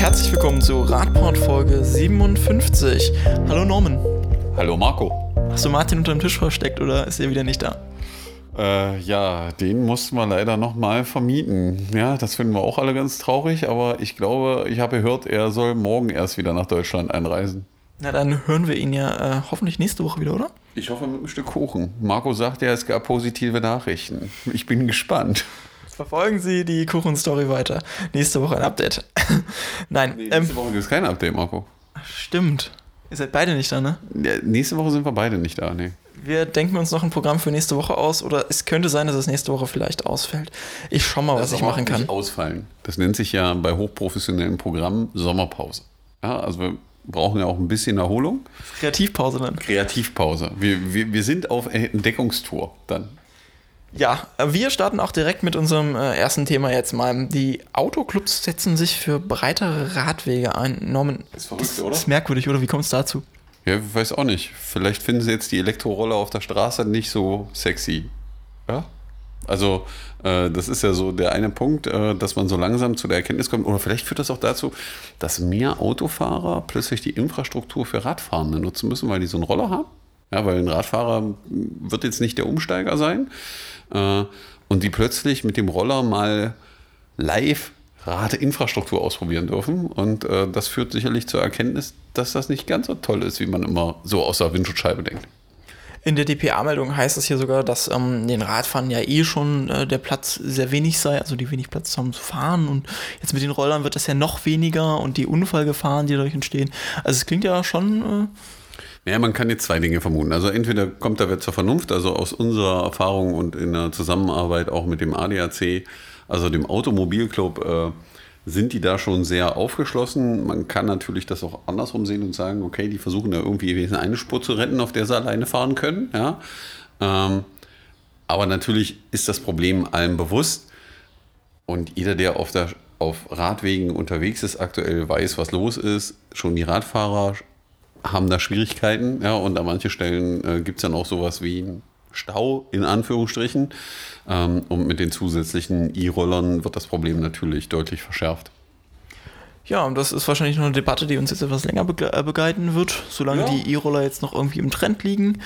herzlich willkommen zu Radport Folge 57. Hallo Norman. Hallo Marco. Hast du Martin unter dem Tisch versteckt oder ist er wieder nicht da? Äh, ja, den mussten wir leider nochmal vermieten. Ja, das finden wir auch alle ganz traurig, aber ich glaube, ich habe gehört, er soll morgen erst wieder nach Deutschland einreisen. Na, dann hören wir ihn ja äh, hoffentlich nächste Woche wieder, oder? Ich hoffe mit einem Stück Kuchen. Marco sagt ja, es gab positive Nachrichten. Ich bin gespannt. Verfolgen Sie die Kuchen-Story weiter. Nächste Woche ein Update. Nein. Nee, nächste ähm, Woche gibt es kein Update, Marco. Stimmt. Ihr seid beide nicht da, ne? Ja, nächste Woche sind wir beide nicht da, ne. Wir denken uns noch ein Programm für nächste Woche aus oder es könnte sein, dass es nächste Woche vielleicht ausfällt. Ich schau mal, das was ich machen kann. Nicht ausfallen. Das nennt sich ja bei hochprofessionellen Programmen Sommerpause. Ja, also wir brauchen ja auch ein bisschen Erholung. Kreativpause dann. Kreativpause. Wir, wir, wir sind auf Entdeckungstour dann. Ja, wir starten auch direkt mit unserem äh, ersten Thema jetzt mal. Die Autoclubs setzen sich für breitere Radwege ein. Norman, ist verrückt, das, oder? ist merkwürdig, oder? Wie kommt es dazu? Ja, ich weiß auch nicht. Vielleicht finden sie jetzt die Elektroroller auf der Straße nicht so sexy. Ja? Also, äh, das ist ja so der eine Punkt, äh, dass man so langsam zu der Erkenntnis kommt. Oder vielleicht führt das auch dazu, dass mehr Autofahrer plötzlich die Infrastruktur für Radfahrende nutzen müssen, weil die so einen Roller haben. Ja, weil ein Radfahrer wird jetzt nicht der Umsteiger sein. Äh, und die plötzlich mit dem Roller mal live Radinfrastruktur ausprobieren dürfen. Und äh, das führt sicherlich zur Erkenntnis, dass das nicht ganz so toll ist, wie man immer so aus der Windschutzscheibe denkt. In der DPA-Meldung heißt es hier sogar, dass ähm, den Radfahren ja eh schon äh, der Platz sehr wenig sei, also die wenig Platz haben zu fahren. Und jetzt mit den Rollern wird das ja noch weniger und die Unfallgefahren, die dadurch entstehen. Also es klingt ja schon. Äh ja, man kann jetzt zwei Dinge vermuten. Also entweder kommt da wer zur Vernunft, also aus unserer Erfahrung und in der Zusammenarbeit auch mit dem ADAC, also dem Automobilclub, äh, sind die da schon sehr aufgeschlossen. Man kann natürlich das auch andersrum sehen und sagen, okay, die versuchen da irgendwie eine Spur zu retten, auf der sie alleine fahren können. Ja? Ähm, aber natürlich ist das Problem allen bewusst. Und jeder, der auf, der, auf Radwegen unterwegs ist, aktuell weiß, was los ist. Schon die Radfahrer haben da Schwierigkeiten. Ja? Und an manchen Stellen äh, gibt es dann auch sowas wie Stau in Anführungsstrichen. Ähm, und mit den zusätzlichen E-Rollern wird das Problem natürlich deutlich verschärft. Ja, und das ist wahrscheinlich noch eine Debatte, die uns jetzt etwas länger äh, begleiten wird, solange ja. die E-Roller jetzt noch irgendwie im Trend liegen.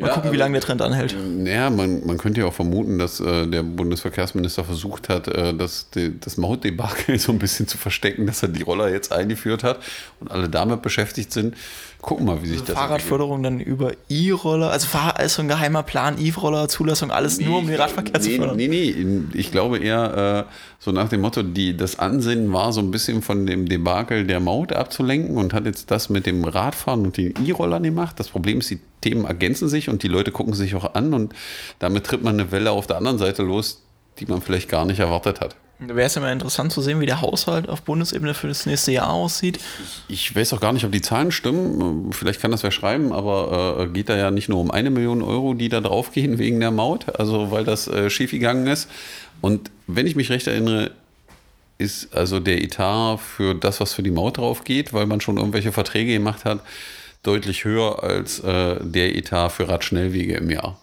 Mal ja, gucken, wie lange der Trend anhält. Naja, man, man könnte ja auch vermuten, dass äh, der Bundesverkehrsminister versucht hat, äh, das, die, das Mautdebakel so ein bisschen zu verstecken, dass er die Roller jetzt eingeführt hat und alle damit beschäftigt sind. Gucken mal, wie sich also das Fahrradförderung dann über E-Roller, also ist so ein geheimer Plan, E-Roller, Zulassung, alles nee, nur um den Radverkehr nee, zu fördern. Nee, nee, ich glaube eher äh, so nach dem Motto, die, das Ansinnen war so ein bisschen von dem Debakel der Maut abzulenken und hat jetzt das mit dem Radfahren und den E-Rollern gemacht. Das Problem ist, die Themen ergänzen sich und die Leute gucken sich auch an und damit tritt man eine Welle auf der anderen Seite los, die man vielleicht gar nicht erwartet hat. Wäre es ja mal interessant zu sehen, wie der Haushalt auf Bundesebene für das nächste Jahr aussieht. Ich weiß auch gar nicht, ob die Zahlen stimmen. Vielleicht kann das wer schreiben, aber äh, geht da ja nicht nur um eine Million Euro, die da draufgehen wegen der Maut, also weil das äh, schiefgegangen ist. Und wenn ich mich recht erinnere, ist also der Etat für das, was für die Maut drauf geht, weil man schon irgendwelche Verträge gemacht hat, deutlich höher als äh, der Etat für Radschnellwege im Jahr.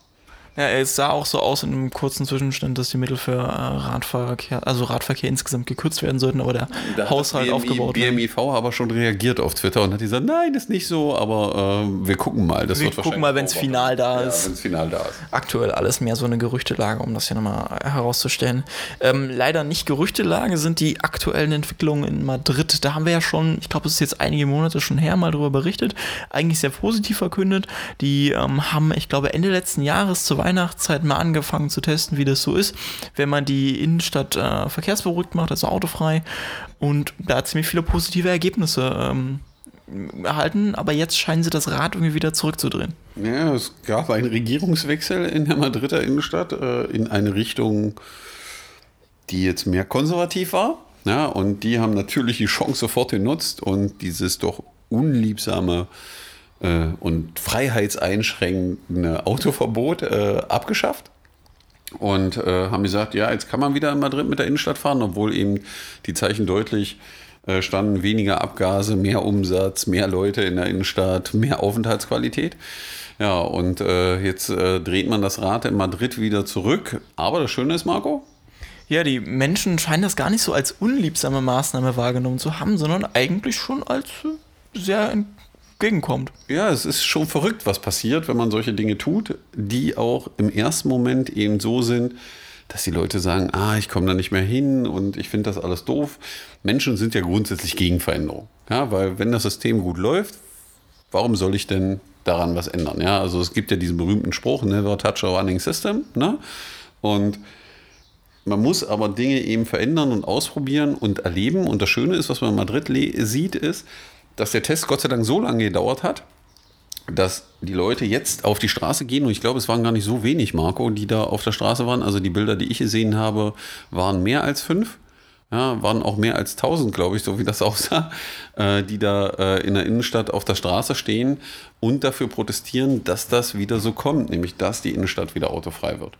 Ja, es sah auch so aus in einem kurzen Zwischenstand, dass die Mittel für äh, Radverkehr, also Radverkehr insgesamt gekürzt werden sollten, aber der da Haushalt BMI, aufgebaut BMIV wird. aber schon reagiert auf Twitter und hat gesagt, nein, das ist nicht so, aber äh, wir gucken mal. Das wir gucken mal, wenn es final da ist. Ja, wenn es final da ist. Aktuell alles mehr so eine Gerüchtelage, um das hier nochmal herauszustellen. Ähm, leider nicht Gerüchtelage sind die aktuellen Entwicklungen in Madrid. Da haben wir ja schon, ich glaube, es ist jetzt einige Monate schon her, mal darüber berichtet. Eigentlich sehr positiv verkündet. Die ähm, haben, ich glaube, Ende letzten Jahres zur Weihnachtszeit mal angefangen zu testen, wie das so ist, wenn man die Innenstadt äh, verkehrsberuhigt macht, also autofrei. Und da hat ziemlich viele positive Ergebnisse ähm, erhalten, aber jetzt scheinen sie das Rad irgendwie wieder zurückzudrehen. Ja, es gab einen Regierungswechsel in der Madrider Innenstadt äh, in eine Richtung, die jetzt mehr konservativ war. Ja, und die haben natürlich die Chance sofort genutzt und dieses doch unliebsame äh, und freiheitseinschränkende Autoverbot äh, abgeschafft und äh, haben gesagt, ja, jetzt kann man wieder in Madrid mit der Innenstadt fahren, obwohl eben die Zeichen deutlich äh, standen, weniger Abgase, mehr Umsatz, mehr Leute in der Innenstadt, mehr Aufenthaltsqualität. Ja, und äh, jetzt äh, dreht man das Rad in Madrid wieder zurück. Aber das Schöne ist, Marco, Ja, die Menschen scheinen das gar nicht so als unliebsame Maßnahme wahrgenommen zu haben, sondern eigentlich schon als äh, sehr entgegenkommt. Ja, es ist schon verrückt, was passiert, wenn man solche Dinge tut, die auch im ersten Moment eben so sind, dass die Leute sagen, ah, ich komme da nicht mehr hin und ich finde das alles doof. Menschen sind ja grundsätzlich gegen Veränderung. Ja, weil wenn das System gut läuft, warum soll ich denn daran was ändern? Ja, also es gibt ja diesen berühmten Spruch, never touch a running system. Ne? Und man muss aber Dinge eben verändern und ausprobieren und erleben. Und das Schöne ist, was man in Madrid sieht, ist, dass der Test Gott sei Dank so lange gedauert hat, dass die Leute jetzt auf die Straße gehen und ich glaube, es waren gar nicht so wenig, Marco, die da auf der Straße waren. Also die Bilder, die ich gesehen habe, waren mehr als fünf. Ja, waren auch mehr als 1000, glaube ich, so wie das aussah, äh, die da äh, in der Innenstadt auf der Straße stehen und dafür protestieren, dass das wieder so kommt, nämlich dass die Innenstadt wieder autofrei wird.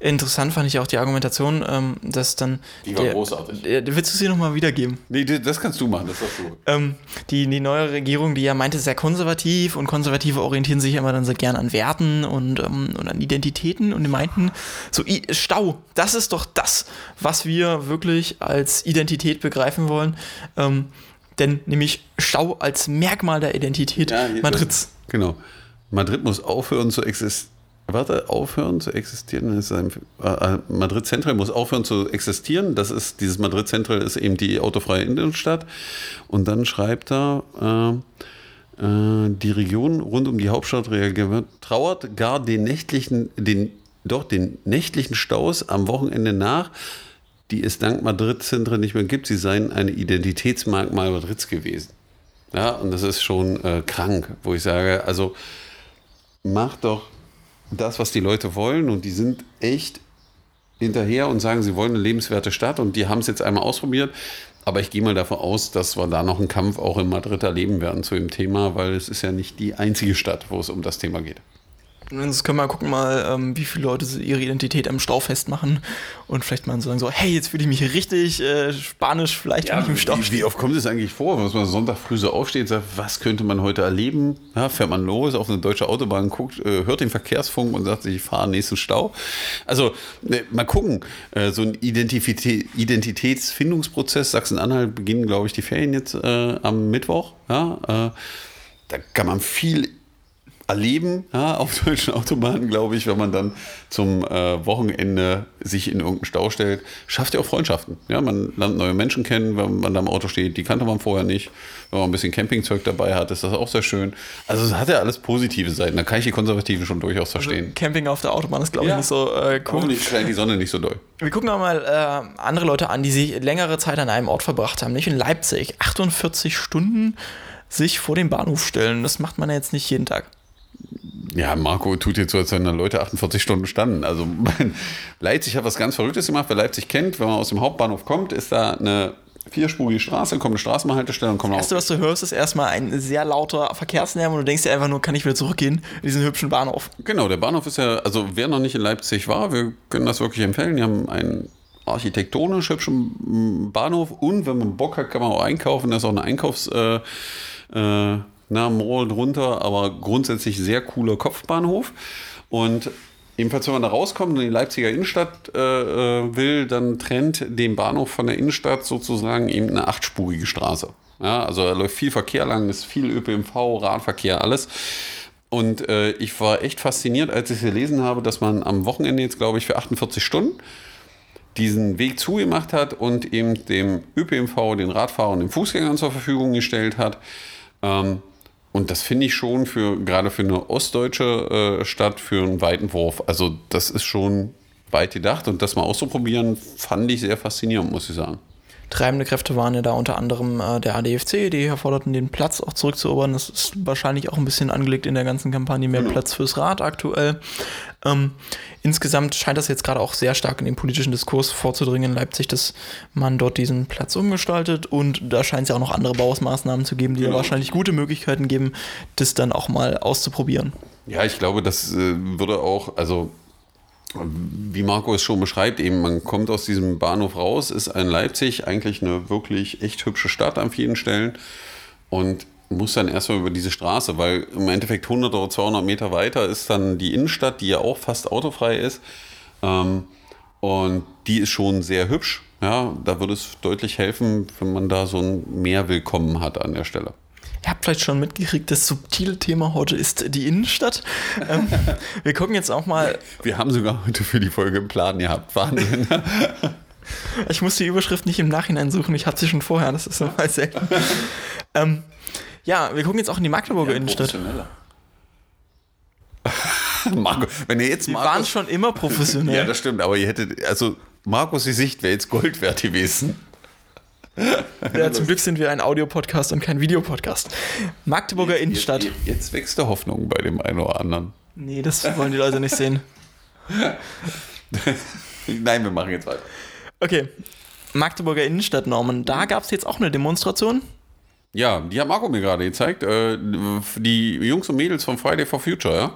Interessant fand ich auch die Argumentation, ähm, dass dann. Die war der, großartig. Der, willst du sie nochmal wiedergeben? Nee, das kannst du machen, das hast du. Ähm, die, die neue Regierung, die ja meinte, sehr konservativ und Konservative orientieren sich immer dann sehr gern an Werten und, ähm, und an Identitäten und die meinten, so Stau, das ist doch das, was wir wirklich als Identität begreifen wollen. Ähm, denn nämlich Stau als Merkmal der Identität ja, Madrids. Genau. Madrid muss aufhören zu existieren warte, aufhören zu existieren. Äh, äh, Madrid Central muss aufhören zu existieren. Das ist, dieses Madrid Central ist eben die autofreie Innenstadt. Und dann schreibt er, äh, äh, die Region rund um die Hauptstadt reagiert, trauert gar den nächtlichen, den, doch den nächtlichen Staus am Wochenende nach, die es dank Madrid Central nicht mehr gibt. Sie seien ein Identitätsmerkmal Madrids gewesen. Ja, und das ist schon äh, krank, wo ich sage, also macht doch das, was die Leute wollen und die sind echt hinterher und sagen, sie wollen eine lebenswerte Stadt und die haben es jetzt einmal ausprobiert. Aber ich gehe mal davon aus, dass wir da noch einen Kampf auch in Madrid erleben werden zu dem Thema, weil es ist ja nicht die einzige Stadt, wo es um das Thema geht. Jetzt können wir gucken mal, ähm, wie viele Leute ihre Identität am Stau festmachen und vielleicht mal sagen so, hey, jetzt fühle ich mich richtig äh, spanisch, vielleicht ja, im Stau wie, wie, oft kommt es eigentlich vor, dass man Sonntag früh so aufsteht und sagt, was könnte man heute erleben? Ja, fährt man los auf eine deutsche Autobahn, guckt, äh, hört den Verkehrsfunk und sagt sich, ich fahre nächsten Stau. Also ne, mal gucken, äh, so ein Identität, Identitätsfindungsprozess, Sachsen-Anhalt beginnen, glaube ich, die Ferien jetzt äh, am Mittwoch. Ja, äh, da kann man viel erleben ja, auf deutschen Autobahnen, glaube ich, wenn man dann zum äh, Wochenende sich in irgendeinen Stau stellt. Schafft ja auch Freundschaften. Ja, man lernt neue Menschen kennen, wenn man da im Auto steht. Die kannte man vorher nicht. Wenn man ein bisschen Campingzeug dabei hat, ist das auch sehr schön. Also es hat ja alles positive Seiten. Da kann ich die Konservativen schon durchaus verstehen. Also Camping auf der Autobahn ist, glaube ich, nicht so äh, cool. Hoffentlich scheint die Sonne nicht so doll. Wir gucken auch mal äh, andere Leute an, die sich längere Zeit an einem Ort verbracht haben. Nicht in Leipzig. 48 Stunden sich vor den Bahnhof stellen. Das macht man ja jetzt nicht jeden Tag. Ja, Marco tut jetzt so, als wenn Leute 48 Stunden standen. Also Leipzig hat was ganz Verrücktes gemacht. Wer Leipzig kennt, wenn man aus dem Hauptbahnhof kommt, ist da eine vierspurige Straße, kommt eine Straßenbahnhaltestelle und kommt Das Erste, was du hörst, ist erstmal ein sehr lauter Verkehrslärm und du denkst dir einfach nur, kann ich wieder zurückgehen in diesen hübschen Bahnhof. Genau, der Bahnhof ist ja, also wer noch nicht in Leipzig war, wir können das wirklich empfehlen. Die haben einen architektonisch hübschen Bahnhof und wenn man Bock hat, kann man auch einkaufen. Da ist auch eine Einkaufs... Äh, äh, na, Mall drunter, aber grundsätzlich sehr cooler Kopfbahnhof. Und ebenfalls, wenn man da rauskommt und in die Leipziger Innenstadt äh, äh, will, dann trennt den Bahnhof von der Innenstadt sozusagen eben eine achtspurige Straße. Ja, also da läuft viel Verkehr lang, ist viel ÖPNV, Radverkehr, alles. Und äh, ich war echt fasziniert, als ich gelesen habe, dass man am Wochenende jetzt, glaube ich, für 48 Stunden diesen Weg zugemacht hat und eben dem ÖPNV, den Radfahrern und den Fußgängern zur Verfügung gestellt hat. Ähm, und das finde ich schon für gerade für eine ostdeutsche äh, Stadt für einen weiten Wurf. Also das ist schon weit gedacht und das mal auszuprobieren, fand ich sehr faszinierend, muss ich sagen. Treibende Kräfte waren ja da unter anderem äh, der ADFC, die forderten den Platz auch zurückzuerobern. Das ist wahrscheinlich auch ein bisschen angelegt in der ganzen Kampagne, mehr genau. Platz fürs Rad aktuell. Ähm, insgesamt scheint das jetzt gerade auch sehr stark in den politischen Diskurs vorzudringen in Leipzig, dass man dort diesen Platz umgestaltet und da scheint es ja auch noch andere Baumaßnahmen zu geben, die genau. wahrscheinlich gute Möglichkeiten geben, das dann auch mal auszuprobieren. Ja, ich glaube, das äh, würde auch, also wie Marco es schon beschreibt, eben man kommt aus diesem Bahnhof raus, ist ein Leipzig eigentlich eine wirklich echt hübsche Stadt an vielen Stellen und muss dann erstmal über diese Straße, weil im Endeffekt 100 oder 200 Meter weiter ist dann die Innenstadt, die ja auch fast autofrei ist. Ähm, Und die ist schon sehr hübsch. Ja, da würde es deutlich helfen, wenn man da so ein mehr Willkommen hat an der Stelle. Ihr habt vielleicht schon mitgekriegt, das subtile Thema heute ist die Innenstadt. ähm, wir gucken jetzt auch mal. Wir haben sogar heute für die Folge einen Plan gehabt. Wahnsinn. ich muss die Überschrift nicht im Nachhinein suchen, ich hatte sie schon vorher, das ist normal selten. ähm, ja, wir gucken jetzt auch in die Magdeburger ja, Innenstadt. Marco, wenn ihr jetzt Markus, waren schon immer professionell. ja, das stimmt, aber ihr hättet, also Markus' Sicht wäre jetzt Gold wert gewesen. Ja, zum Glück sind wir ein Audiopodcast und kein Videopodcast. Magdeburger jetzt, Innenstadt. Jetzt, jetzt wächst der Hoffnung bei dem einen oder anderen. Nee, das wollen die Leute nicht sehen. Nein, wir machen jetzt weiter. Okay. Magdeburger Innenstadt, Norman. Da gab es jetzt auch eine Demonstration. Ja, die hat Marco mir gerade gezeigt. Äh, die Jungs und Mädels von Friday for Future, ja?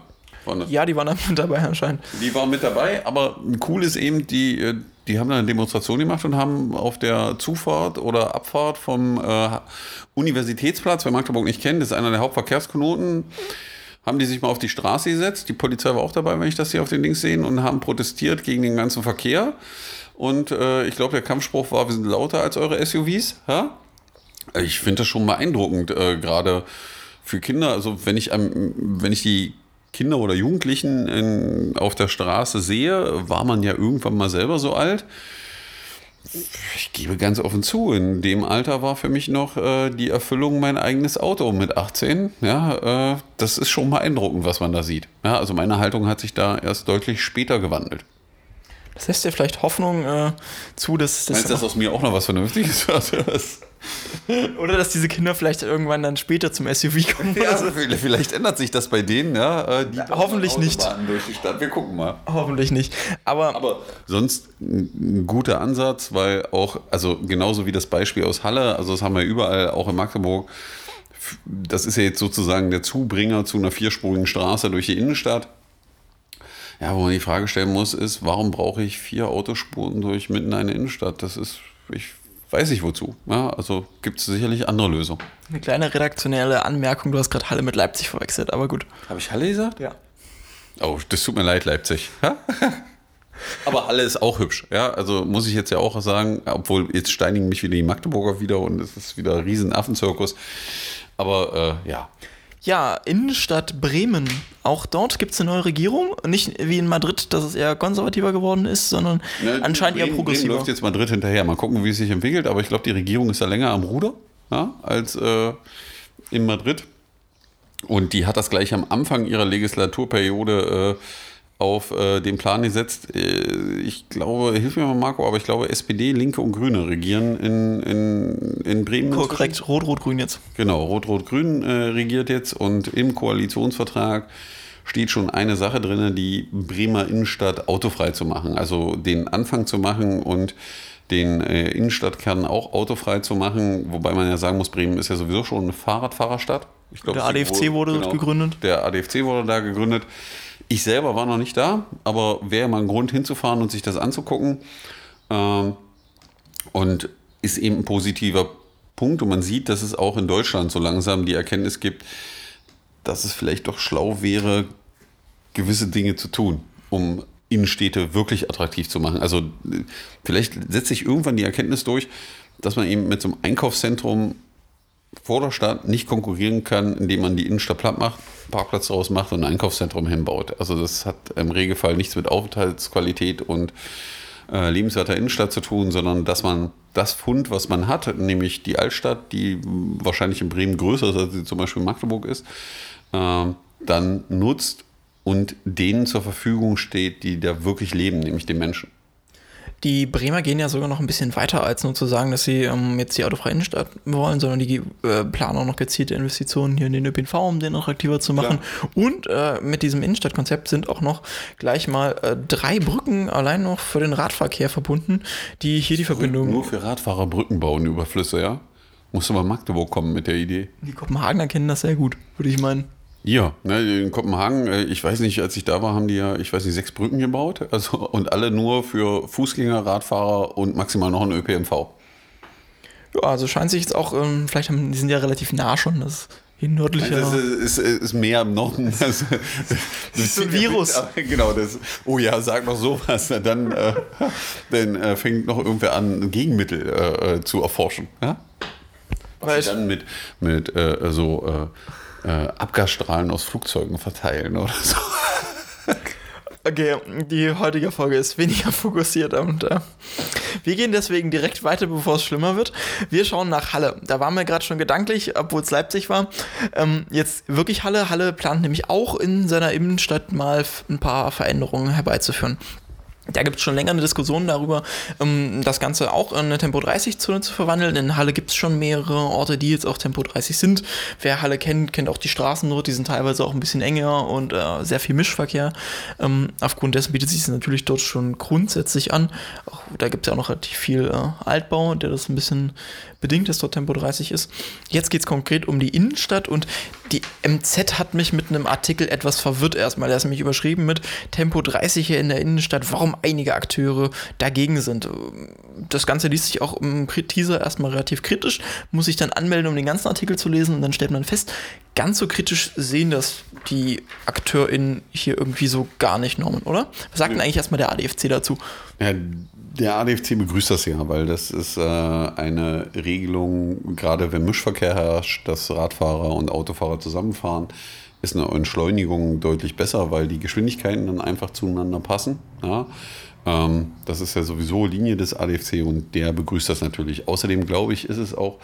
Ja, die waren mit dabei anscheinend. Die waren mit dabei, aber cool ist eben, die, äh, die haben eine Demonstration gemacht und haben auf der Zufahrt oder Abfahrt vom äh, Universitätsplatz, wer Magdeburg nicht kennt, das ist einer der Hauptverkehrsknoten, haben die sich mal auf die Straße gesetzt. Die Polizei war auch dabei, wenn ich das hier auf den Links sehe, und haben protestiert gegen den ganzen Verkehr. Und äh, ich glaube, der Kampfspruch war, wir sind lauter als eure SUVs. Ja? Ich finde das schon beeindruckend, äh, gerade für Kinder. Also wenn ich, ähm, wenn ich die Kinder oder Jugendlichen in, auf der Straße sehe, war man ja irgendwann mal selber so alt. Ich gebe ganz offen zu, in dem Alter war für mich noch äh, die Erfüllung mein eigenes Auto mit 18. Ja, äh, das ist schon beeindruckend, was man da sieht. Ja, also meine Haltung hat sich da erst deutlich später gewandelt. Das lässt dir vielleicht Hoffnung äh, zu, dass das. Meinst du, dass aus mir auch noch was Vernünftiges wird? Oder dass diese Kinder vielleicht irgendwann dann später zum SUV kommen. Ja, also vielleicht ändert sich das bei denen, ja. Äh, ja hoffentlich nicht. Durch die Stadt. Wir gucken mal. Hoffentlich nicht. Aber, Aber sonst ein guter Ansatz, weil auch, also genauso wie das Beispiel aus Halle, also das haben wir überall, auch in Magdeburg. Das ist ja jetzt sozusagen der Zubringer zu einer vierspurigen Straße durch die Innenstadt ja, wo man die Frage stellen muss, ist, warum brauche ich vier Autospuren durch mitten in eine Innenstadt? Das ist, ich weiß nicht wozu. Ja, also gibt es sicherlich andere Lösungen. Eine kleine redaktionelle Anmerkung, du hast gerade Halle mit Leipzig verwechselt, aber gut. Habe ich Halle gesagt? Ja. Oh, das tut mir leid, Leipzig. aber Halle ist auch hübsch, ja. Also muss ich jetzt ja auch sagen, obwohl jetzt steinigen mich wieder die Magdeburger wieder und es ist wieder ein riesen Affenzirkus. Aber äh, ja. Ja, Innenstadt Bremen. Auch dort gibt es eine neue Regierung. Nicht wie in Madrid, dass es eher konservativer geworden ist, sondern Na, anscheinend Bremen, eher progressiver. Bremen läuft jetzt Madrid hinterher. Mal gucken, wie es sich entwickelt. Aber ich glaube, die Regierung ist da länger am Ruder ja, als äh, in Madrid. Und die hat das gleich am Anfang ihrer Legislaturperiode äh, auf äh, den Plan gesetzt. Äh, ich glaube, hilf mir mal Marco, aber ich glaube, SPD, Linke und Grüne regieren in, in, in Bremen. Korrekt, Rot-Rot-Grün jetzt. Genau, Rot-Rot-Grün äh, regiert jetzt und im Koalitionsvertrag steht schon eine Sache drin, die Bremer Innenstadt autofrei zu machen. Also den Anfang zu machen und den äh, Innenstadtkern auch autofrei zu machen, wobei man ja sagen muss, Bremen ist ja sowieso schon eine Fahrradfahrerstadt. Glaub, der ADFC wurde genau, gegründet. Der ADFC wurde da gegründet. Ich selber war noch nicht da, aber wäre mal ein Grund hinzufahren und sich das anzugucken. Ähm, und ist eben ein positiver Punkt. Und man sieht, dass es auch in Deutschland so langsam die Erkenntnis gibt, dass es vielleicht doch schlau wäre, gewisse Dinge zu tun, um Innenstädte wirklich attraktiv zu machen. Also vielleicht setzt sich irgendwann die Erkenntnis durch, dass man eben mit so einem Einkaufszentrum vor der Stadt nicht konkurrieren kann, indem man die Innenstadt platt macht, Parkplatz draus macht und ein Einkaufszentrum hinbaut. Also das hat im Regelfall nichts mit Aufenthaltsqualität und äh, lebenswerter Innenstadt zu tun, sondern dass man das Fund, was man hat, nämlich die Altstadt, die wahrscheinlich in Bremen größer ist, als sie zum Beispiel in Magdeburg ist, äh, dann nutzt und denen zur Verfügung steht, die da wirklich leben, nämlich den Menschen. Die Bremer gehen ja sogar noch ein bisschen weiter, als nur zu sagen, dass sie ähm, jetzt die autofreie Innenstadt wollen, sondern die äh, planen auch noch gezielte Investitionen hier in den ÖPNV, um den attraktiver zu machen. Klar. Und äh, mit diesem Innenstadtkonzept sind auch noch gleich mal äh, drei Brücken allein noch für den Radverkehr verbunden, die hier die Verbindung. Nur für Radfahrer Brücken bauen über Flüsse, ja? Du mal Magdeburg kommen mit der Idee. Die Kopenhagener kennen das sehr gut, würde ich meinen. Ja, ne, in Kopenhagen, äh, ich weiß nicht, als ich da war, haben die ja, ich weiß nicht, sechs Brücken gebaut. Also, und alle nur für Fußgänger, Radfahrer und maximal noch ein ÖPNV. Ja, also scheint sich jetzt auch, ähm, vielleicht haben, die sind ja relativ nah schon, das in nördlicher. Das ist, ist, ist mehr im Norden. Das, das ist ein Virus. Genau, das. Oh ja, sag noch sowas. Dann, äh, dann äh, fängt noch irgendwer an, ein Gegenmittel äh, zu erforschen. Ja? Was dann mit, mit äh, so äh, Abgasstrahlen aus Flugzeugen verteilen oder so. Okay, die heutige Folge ist weniger fokussiert und äh, wir gehen deswegen direkt weiter, bevor es schlimmer wird. Wir schauen nach Halle. Da waren wir gerade schon gedanklich, obwohl es Leipzig war. Ähm, jetzt wirklich Halle. Halle plant nämlich auch in seiner Innenstadt mal ein paar Veränderungen herbeizuführen. Da gibt es schon länger eine Diskussion darüber, ähm, das Ganze auch in eine Tempo-30-Zone zu verwandeln. In Halle gibt es schon mehrere Orte, die jetzt auch Tempo 30 sind. Wer Halle kennt, kennt auch die Straßen dort. Die sind teilweise auch ein bisschen enger und äh, sehr viel Mischverkehr. Ähm, aufgrund dessen bietet sich es natürlich dort schon grundsätzlich an. Auch, da gibt es ja auch noch relativ viel äh, Altbau, der das ein bisschen bedingt, dass dort Tempo 30 ist. Jetzt geht es konkret um die Innenstadt und die MZ hat mich mit einem Artikel etwas verwirrt erstmal. Der ist nämlich überschrieben mit Tempo 30 hier in der Innenstadt, warum einige Akteure dagegen sind. Das Ganze liest sich auch im Teaser erstmal relativ kritisch, muss sich dann anmelden, um den ganzen Artikel zu lesen und dann stellt man fest, ganz so kritisch sehen das die AkteurInnen hier irgendwie so gar nicht, Norman, oder? Was sagt denn eigentlich erstmal der ADFC dazu? Ja, der ADFC begrüßt das ja, weil das ist äh, eine Regelung, gerade wenn Mischverkehr herrscht, dass Radfahrer und Autofahrer zusammenfahren, ist eine Entschleunigung deutlich besser, weil die Geschwindigkeiten dann einfach zueinander passen. Ja? Ähm, das ist ja sowieso Linie des ADFC und der begrüßt das natürlich. Außerdem glaube ich, ist es auch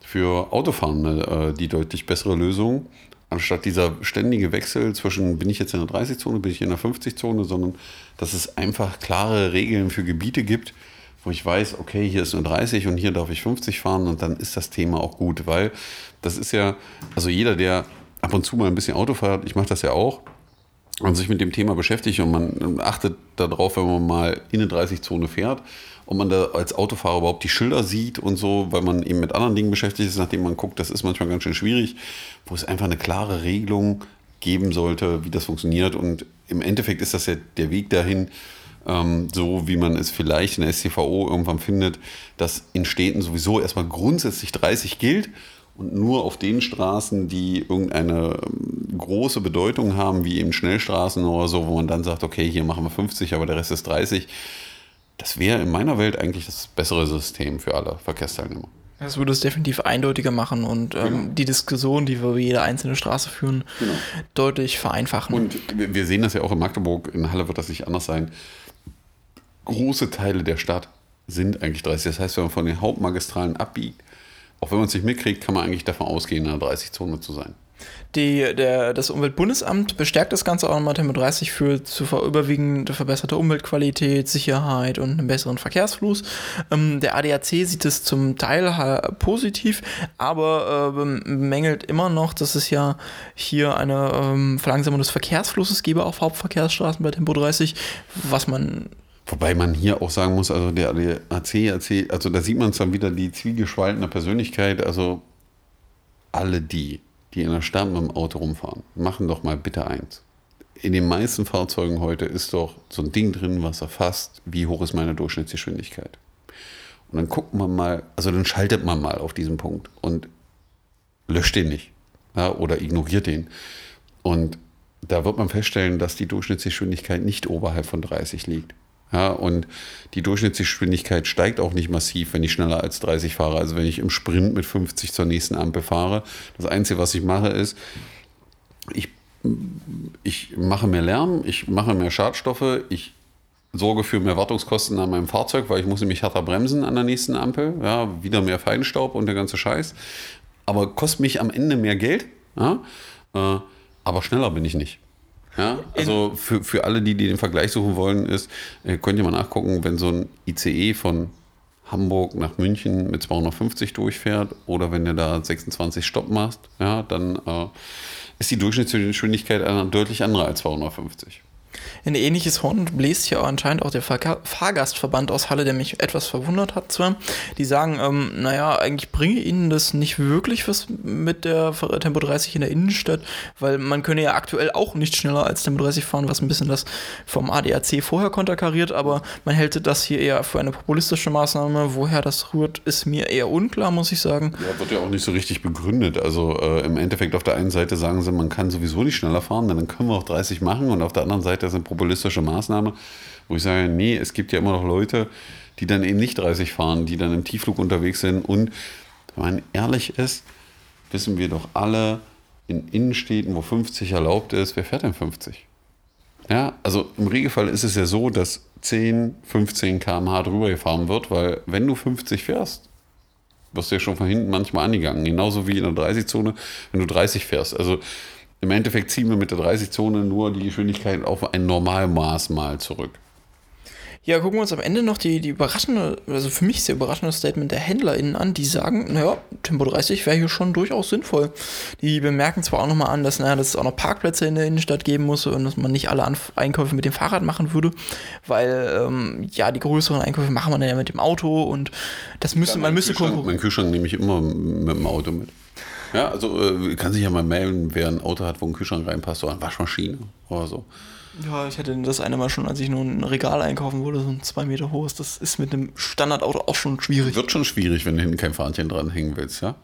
für Autofahrende äh, die deutlich bessere Lösung, anstatt dieser ständige Wechsel zwischen bin ich jetzt in der 30-Zone, bin ich in der 50-Zone, sondern dass es einfach klare Regeln für Gebiete gibt, wo ich weiß, okay, hier ist nur 30 und hier darf ich 50 fahren und dann ist das Thema auch gut, weil das ist ja, also jeder, der ab und zu mal ein bisschen Auto fährt, ich mache das ja auch, und sich mit dem Thema beschäftigt und man achtet darauf, wenn man mal in eine 30-Zone fährt, ob man da als Autofahrer überhaupt die Schilder sieht und so, weil man eben mit anderen Dingen beschäftigt ist, nachdem man guckt, das ist manchmal ganz schön schwierig, wo es einfach eine klare Regelung geben sollte, wie das funktioniert. Und im Endeffekt ist das ja der Weg dahin, ähm, so wie man es vielleicht in der SCVO irgendwann findet, dass in Städten sowieso erstmal grundsätzlich 30 gilt und nur auf den Straßen, die irgendeine ähm, große Bedeutung haben, wie eben Schnellstraßen oder so, wo man dann sagt, okay, hier machen wir 50, aber der Rest ist 30, das wäre in meiner Welt eigentlich das bessere System für alle Verkehrsteilnehmer. Das würde es definitiv eindeutiger machen und ähm, genau. die Diskussion, die wir über jede einzelne Straße führen, genau. deutlich vereinfachen. Und wir sehen das ja auch in Magdeburg, in Halle wird das nicht anders sein. Große Teile der Stadt sind eigentlich 30. Das heißt, wenn man von den Hauptmagistralen abbiegt, auch wenn man es nicht mitkriegt, kann man eigentlich davon ausgehen, in einer 30-Zone zu sein. Die, der, das Umweltbundesamt bestärkt das Ganze auch nochmal Tempo 30 für zu überwiegend verbesserte Umweltqualität, Sicherheit und einen besseren Verkehrsfluss. Ähm, der ADAC sieht es zum Teil positiv, aber äh, bemängelt immer noch, dass es ja hier eine ähm, Verlangsamung des Verkehrsflusses gäbe auf Hauptverkehrsstraßen bei Tempo 30, was man Wobei man hier auch sagen muss, also der ADAC, also da sieht man es dann wieder die zwiegespaltene Persönlichkeit, also alle die, die in der Stadt mit dem Auto rumfahren, machen doch mal bitte eins. In den meisten Fahrzeugen heute ist doch so ein Ding drin, was erfasst, wie hoch ist meine Durchschnittsgeschwindigkeit. Und dann guckt man mal, also dann schaltet man mal auf diesen Punkt und löscht den nicht ja, oder ignoriert den. Und da wird man feststellen, dass die Durchschnittsgeschwindigkeit nicht oberhalb von 30 liegt. Ja, und die Durchschnittsgeschwindigkeit steigt auch nicht massiv, wenn ich schneller als 30 fahre. Also wenn ich im Sprint mit 50 zur nächsten Ampel fahre. Das Einzige, was ich mache, ist, ich, ich mache mehr Lärm, ich mache mehr Schadstoffe, ich sorge für mehr Wartungskosten an meinem Fahrzeug, weil ich muss nämlich härter bremsen an der nächsten Ampel. Ja, wieder mehr Feinstaub und der ganze Scheiß. Aber kostet mich am Ende mehr Geld. Ja, äh, aber schneller bin ich nicht. Ja, also für, für alle, die, die den Vergleich suchen wollen, ist, äh, könnt ihr mal nachgucken, wenn so ein ICE von Hamburg nach München mit 250 durchfährt oder wenn du da 26 Stopp machst, ja, dann äh, ist die Durchschnittsgeschwindigkeit deutlich andere als 250. Ein ähnliches Horn bläst ja anscheinend auch der Fahr Fahrgastverband aus Halle, der mich etwas verwundert hat zwar. Die sagen, ähm, naja, eigentlich bringe ihnen das nicht wirklich was mit der Tempo 30 in der Innenstadt, weil man könne ja aktuell auch nicht schneller als Tempo 30 fahren, was ein bisschen das vom ADAC vorher konterkariert, aber man hält das hier eher für eine populistische Maßnahme. Woher das rührt, ist mir eher unklar, muss ich sagen. Ja, wird ja auch nicht so richtig begründet. Also äh, im Endeffekt auf der einen Seite sagen sie, man kann sowieso nicht schneller fahren, dann können wir auch 30 machen und auf der anderen Seite sind populistische Maßnahme, wo ich sage, nee, es gibt ja immer noch Leute, die dann eben nicht 30 fahren, die dann im Tiefflug unterwegs sind. Und wenn man ehrlich ist, wissen wir doch alle, in Innenstädten, wo 50 erlaubt ist, wer fährt denn 50? Ja, also im Regelfall ist es ja so, dass 10, 15 km/h drüber gefahren wird, weil wenn du 50 fährst, wirst du ja schon von hinten manchmal angegangen. Genauso wie in der 30-Zone, wenn du 30 fährst. Also im Endeffekt ziehen wir mit der 30-Zone nur die Geschwindigkeit auf ein Normalmaß mal zurück. Ja, gucken wir uns am Ende noch die, die überraschende, also für mich sehr überraschende Statement der HändlerInnen an, die sagen, naja, Tempo 30 wäre hier schon durchaus sinnvoll. Die bemerken zwar auch nochmal an, dass, naja, dass es auch noch Parkplätze in der Innenstadt geben muss und dass man nicht alle Anf Einkäufe mit dem Fahrrad machen würde, weil, ähm, ja, die größeren Einkäufe machen man ja mit dem Auto und das müsste, ja, man müsste gucken. Mein Kühlschrank nehme ich immer mit dem Auto mit. Ja, also äh, kann sich ja mal melden, wer ein Auto hat, wo ein Kühlschrank reinpasst oder eine Waschmaschine oder so. Ja, ich hatte das eine Mal schon, als ich nur ein Regal einkaufen wollte, so ein zwei Meter hohes. Das ist mit einem Standardauto auch schon schwierig. Wird schon schwierig, wenn du hinten kein Fahnchen dranhängen willst, ja?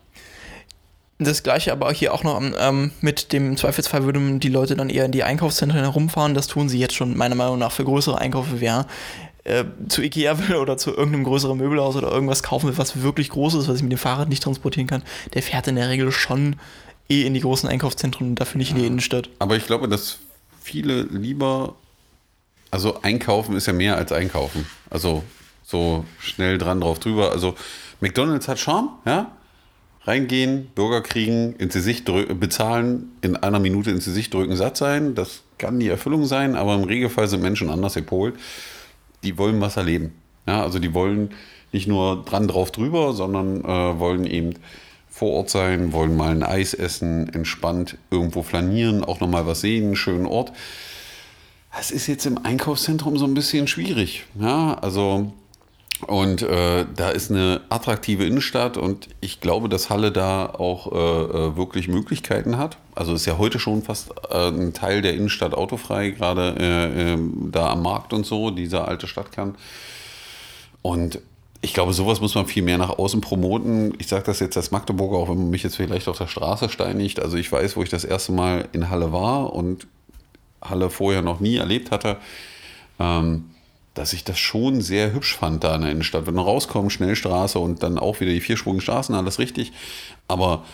Das gleiche aber hier auch noch ähm, mit dem Zweifelsfall würden die Leute dann eher in die Einkaufszentren herumfahren. Das tun sie jetzt schon meiner Meinung nach für größere Einkäufe. Wer äh, zu Ikea will oder zu irgendeinem größeren Möbelhaus oder irgendwas kaufen will, was wirklich groß ist, was ich mit dem Fahrrad nicht transportieren kann, der fährt in der Regel schon eh in die großen Einkaufszentren und dafür nicht in die Innenstadt. Aber ich glaube, dass viele lieber, also einkaufen ist ja mehr als einkaufen. Also so schnell dran drauf drüber. Also McDonalds hat Charme, ja? Reingehen, Burger kriegen, ins Gesicht bezahlen, in einer Minute ins Gesicht drücken, satt sein. Das kann die Erfüllung sein, aber im Regelfall sind Menschen anders gepolt. Die wollen was erleben. Ja, also die wollen nicht nur dran drauf drüber, sondern äh, wollen eben vor Ort sein, wollen mal ein Eis essen, entspannt irgendwo flanieren, auch nochmal was sehen, einen schönen Ort. Das ist jetzt im Einkaufszentrum so ein bisschen schwierig. Ja, also und äh, da ist eine attraktive Innenstadt und ich glaube, dass Halle da auch äh, äh wirklich Möglichkeiten hat. Also ist ja heute schon fast äh, ein Teil der Innenstadt autofrei, gerade äh, ähm, da am Markt und so, dieser alte Stadtkern. Und ich glaube, sowas muss man viel mehr nach außen promoten. Ich sage das jetzt als Magdeburger, auch wenn man mich jetzt vielleicht auf der Straße steinigt. Also ich weiß, wo ich das erste Mal in Halle war und Halle vorher noch nie erlebt hatte, ähm, dass ich das schon sehr hübsch fand da in der Innenstadt. Wenn du rauskommst, Schnellstraße und dann auch wieder die vierspurigen Straßen, alles richtig. Aber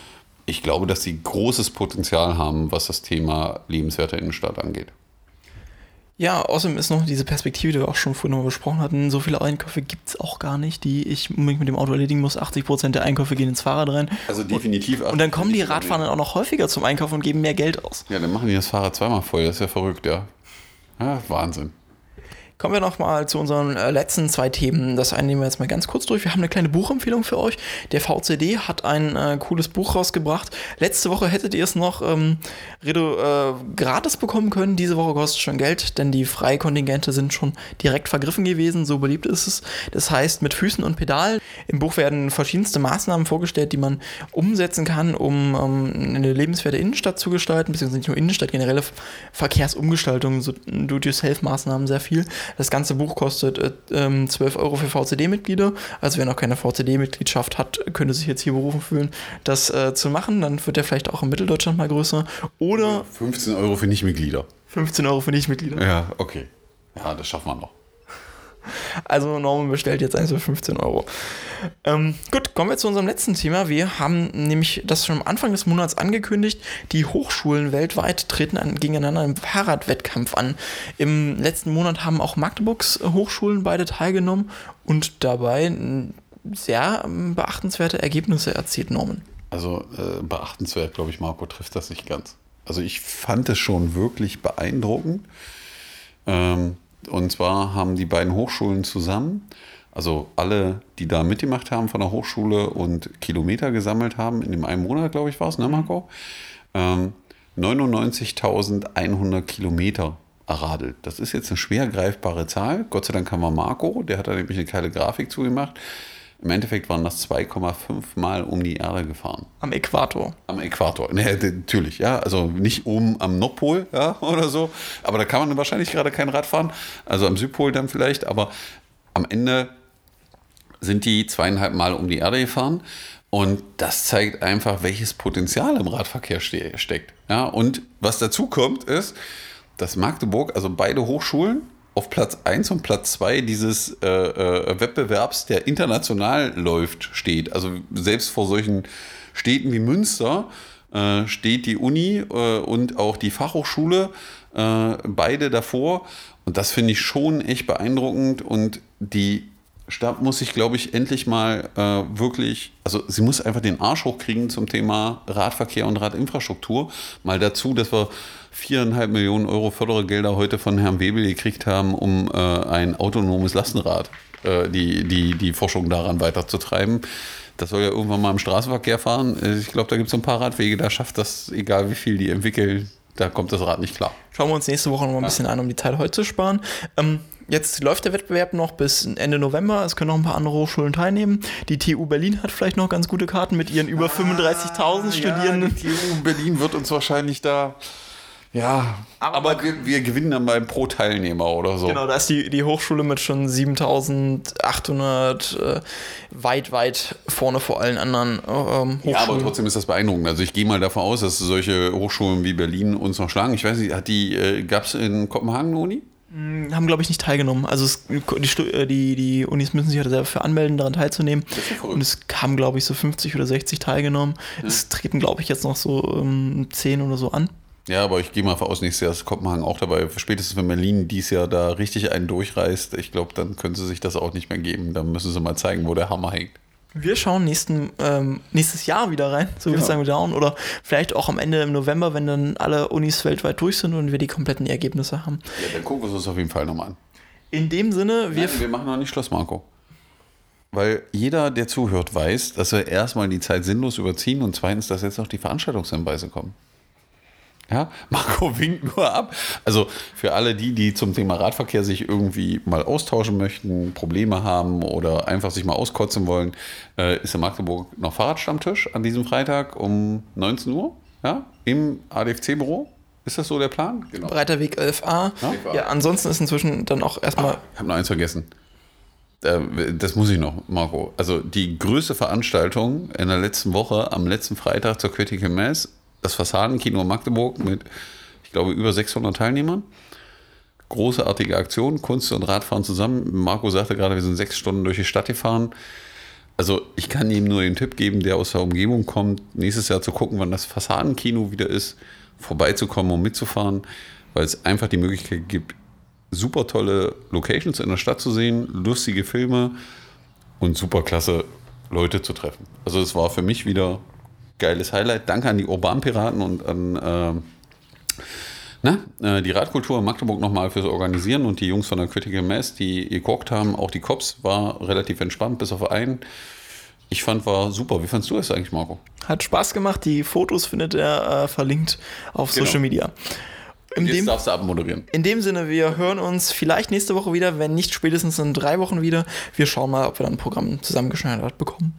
ich glaube, dass sie großes Potenzial haben, was das Thema lebenswerte Innenstadt angeht. Ja, außerdem ist noch diese Perspektive, die wir auch schon vorhin mal besprochen hatten. So viele Einkäufe gibt es auch gar nicht, die ich unbedingt mit dem Auto erledigen muss. 80% der Einkäufe gehen ins Fahrrad rein. Also definitiv. Und, und dann kommen die Radfahrer auch noch häufiger zum Einkaufen und geben mehr Geld aus. Ja, dann machen die das Fahrrad zweimal voll. Das ist ja verrückt, ja. Ja, Wahnsinn. Kommen wir nochmal zu unseren äh, letzten zwei Themen. Das eine nehmen wir jetzt mal ganz kurz durch. Wir haben eine kleine Buchempfehlung für euch. Der VCD hat ein äh, cooles Buch rausgebracht. Letzte Woche hättet ihr es noch ähm, Redo, äh, gratis bekommen können. Diese Woche kostet es schon Geld, denn die Freikontingente sind schon direkt vergriffen gewesen. So beliebt ist es. Das heißt, mit Füßen und Pedalen. Im Buch werden verschiedenste Maßnahmen vorgestellt, die man umsetzen kann, um ähm, eine lebenswerte Innenstadt zu gestalten, beziehungsweise nicht nur Innenstadt, generelle Verkehrsumgestaltung, so Do-it-yourself-Maßnahmen sehr viel. Das ganze Buch kostet äh, 12 ähm, Euro für VCD-Mitglieder. Also wer noch keine VCD-Mitgliedschaft hat, könnte sich jetzt hier berufen fühlen, das äh, zu machen. Dann wird der vielleicht auch in Mitteldeutschland mal größer. Oder 15 Euro für Nichtmitglieder. 15 Euro für Nichtmitglieder. Ja, okay. Ja, das schaffen wir noch. Also Norman bestellt jetzt eins für 15 Euro. Ähm, gut, kommen wir zu unserem letzten Thema. Wir haben nämlich das schon am Anfang des Monats angekündigt. Die Hochschulen weltweit treten an, gegeneinander im Fahrradwettkampf an. Im letzten Monat haben auch Magdeburgs Hochschulen beide teilgenommen und dabei sehr ähm, beachtenswerte Ergebnisse erzielt, Norman. Also äh, beachtenswert, glaube ich, Marco trifft das nicht ganz. Also ich fand es schon wirklich beeindruckend. Ähm, und zwar haben die beiden Hochschulen zusammen, also alle, die da mitgemacht haben von der Hochschule und Kilometer gesammelt haben, in dem einen Monat, glaube ich, war es, ne, Marco? Ähm, 99.100 Kilometer Aradel. Das ist jetzt eine schwer greifbare Zahl. Gott sei Dank haben wir Marco, der hat da nämlich eine geile Grafik zugemacht. Im Endeffekt waren das 2,5 Mal um die Erde gefahren. Am Äquator. Am Äquator. Ne, natürlich, ja. Also nicht oben am Nordpol ja, oder so. Aber da kann man wahrscheinlich gerade kein Rad fahren. Also am Südpol dann vielleicht. Aber am Ende sind die zweieinhalb Mal um die Erde gefahren. Und das zeigt einfach, welches Potenzial im Radverkehr ste steckt. Ja, und was dazu kommt, ist, dass Magdeburg, also beide Hochschulen, auf Platz 1 und Platz 2 dieses äh, äh, Wettbewerbs, der international läuft, steht. Also selbst vor solchen Städten wie Münster äh, steht die Uni äh, und auch die Fachhochschule äh, beide davor. Und das finde ich schon echt beeindruckend. Und die Stadt muss sich, glaube ich, endlich mal äh, wirklich, also sie muss einfach den Arsch hochkriegen zum Thema Radverkehr und Radinfrastruktur. Mal dazu, dass wir viereinhalb Millionen Euro Fördergelder heute von Herrn Webel gekriegt haben, um äh, ein autonomes Lastenrad, äh, die, die, die Forschung daran weiterzutreiben. Das soll ja irgendwann mal im Straßenverkehr fahren. Ich glaube, da gibt es so ein paar Radwege, da schafft das, egal wie viel die entwickeln, da kommt das Rad nicht klar. Schauen wir uns nächste Woche noch mal ein bisschen an, um die Zeit heute zu sparen. Ähm, jetzt läuft der Wettbewerb noch bis Ende November. Es können noch ein paar andere Hochschulen teilnehmen. Die TU Berlin hat vielleicht noch ganz gute Karten mit ihren über 35.000 Studierenden. Ah, Ja, die TU Berlin wird uns wahrscheinlich da. Ja, Aber- aber, wir, wir gewinnen dann beim pro Teilnehmer oder so. Genau, da ist die, die Hochschule mit schon 7800 äh, weit, weit vorne vor allen anderen äh, ähm, Hochschulen. Ja, aber trotzdem ist das beeindruckend. Also ich gehe mal davon aus, dass solche Hochschulen wie Berlin uns noch schlagen. Ich weiß nicht, hat die, äh, gab es in Kopenhagen eine Uni? haben, glaube ich, nicht teilgenommen. Also es, die, äh, die, die Unis müssen sich halt dafür anmelden, daran teilzunehmen. ja. Und es haben, glaube ich, so 50 oder 60 teilgenommen. Es treten, glaube ich, jetzt noch so ähm, 10 oder so an. Ja, aber ich gehe mal davon aus, nächstes Jahr ist Kopenhagen auch dabei. Spätestens wenn Berlin dies Jahr da richtig einen durchreißt, ich glaube, dann können sie sich das auch nicht mehr geben. Dann müssen sie mal zeigen, wo der Hammer hängt. Wir schauen nächsten, ähm, nächstes Jahr wieder rein, so würde ich Genau. sagen, wieder down. Oder vielleicht auch am Ende im November, wenn dann alle Unis weltweit durch sind und wir die kompletten Ergebnisse haben. Ja, dann gucken wir uns das auf jeden Fall nochmal an. In dem Sinne, wir Wir, wir machen noch nicht Schluss, Marco. Weil jeder, der zuhört, weiß, dass wir erstmal die Zeit sinnlos überziehen und zweitens, dass jetzt noch die Veranstaltungshinweise kommen. Ja, Marco winkt nur ab. Also für alle die, die zum Thema Radverkehr sich irgendwie mal austauschen möchten, Probleme haben oder einfach sich mal auskotzen wollen, äh, ist in Magdeburg noch Fahrradstammtisch an diesem Freitag um 19 Uhr. Ja, im ADFC-Büro. Ist das so der Plan? Genau. Breiter Weg 11a. Ja. Ja, ansonsten ist inzwischen dann auch erstmal. Ich habe noch eins vergessen. Äh, Das muss ich noch, Marco. Also die größte Veranstaltung in der letzten Woche, am letzten Freitag zur Critical Mass, das Fassadenkino Magdeburg mit, ich glaube, über 600 Teilnehmern. Großartige Aktion, Kunst und Radfahren zusammen. Marco sagte gerade, wir sind sechs Stunden durch die Stadt gefahren. Also ich kann ihm nur den Tipp geben, der aus der Umgebung kommt, nächstes Jahr zu gucken, wann das Fassadenkino wieder ist, vorbeizukommen und mitzufahren, weil es einfach die Möglichkeit gibt, super tolle Locations in der Stadt zu sehen, lustige Filme und super klasse Leute zu treffen. Also es war für mich wieder geiles Highlight. Danke an die Urbanpiraten und an ähm, na, äh, die Radkultur in Magdeburg nochmal fürs Organisieren und die Jungs von der Critical Mass, die geguckt haben. Auch die Cops war relativ entspannt, bis auf einen. Ich fand, war super. Wie fandst du es eigentlich, Marco? Hat Spaß gemacht. Die Fotos findet er äh, verlinkt auf Genau. Social Media. In Jetzt dem, darfst du abmoderieren. in dem Sinne, wir hören uns vielleicht nächste Woche wieder, wenn nicht spätestens in drei Wochen wieder. Wir schauen mal, ob wir dann ein Programm zusammengeschneidert bekommen.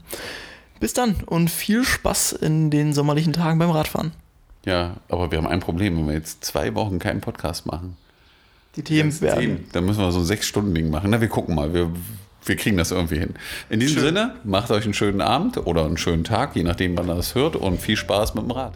Bis dann und viel Spaß in den sommerlichen Tagen beim Radfahren. Ja, aber wir haben ein Problem, wenn wir jetzt zwei Wochen keinen Podcast machen. Die Themen werden. Themen. Dann müssen wir so ein Sechs-Stunden-Ding machen. Na, wir gucken mal. Wir, wir kriegen das irgendwie hin. In diesem Schön. Sinne, macht euch einen schönen Abend oder einen schönen Tag, je nachdem, wann ihr das hört und viel Spaß mit dem Rad.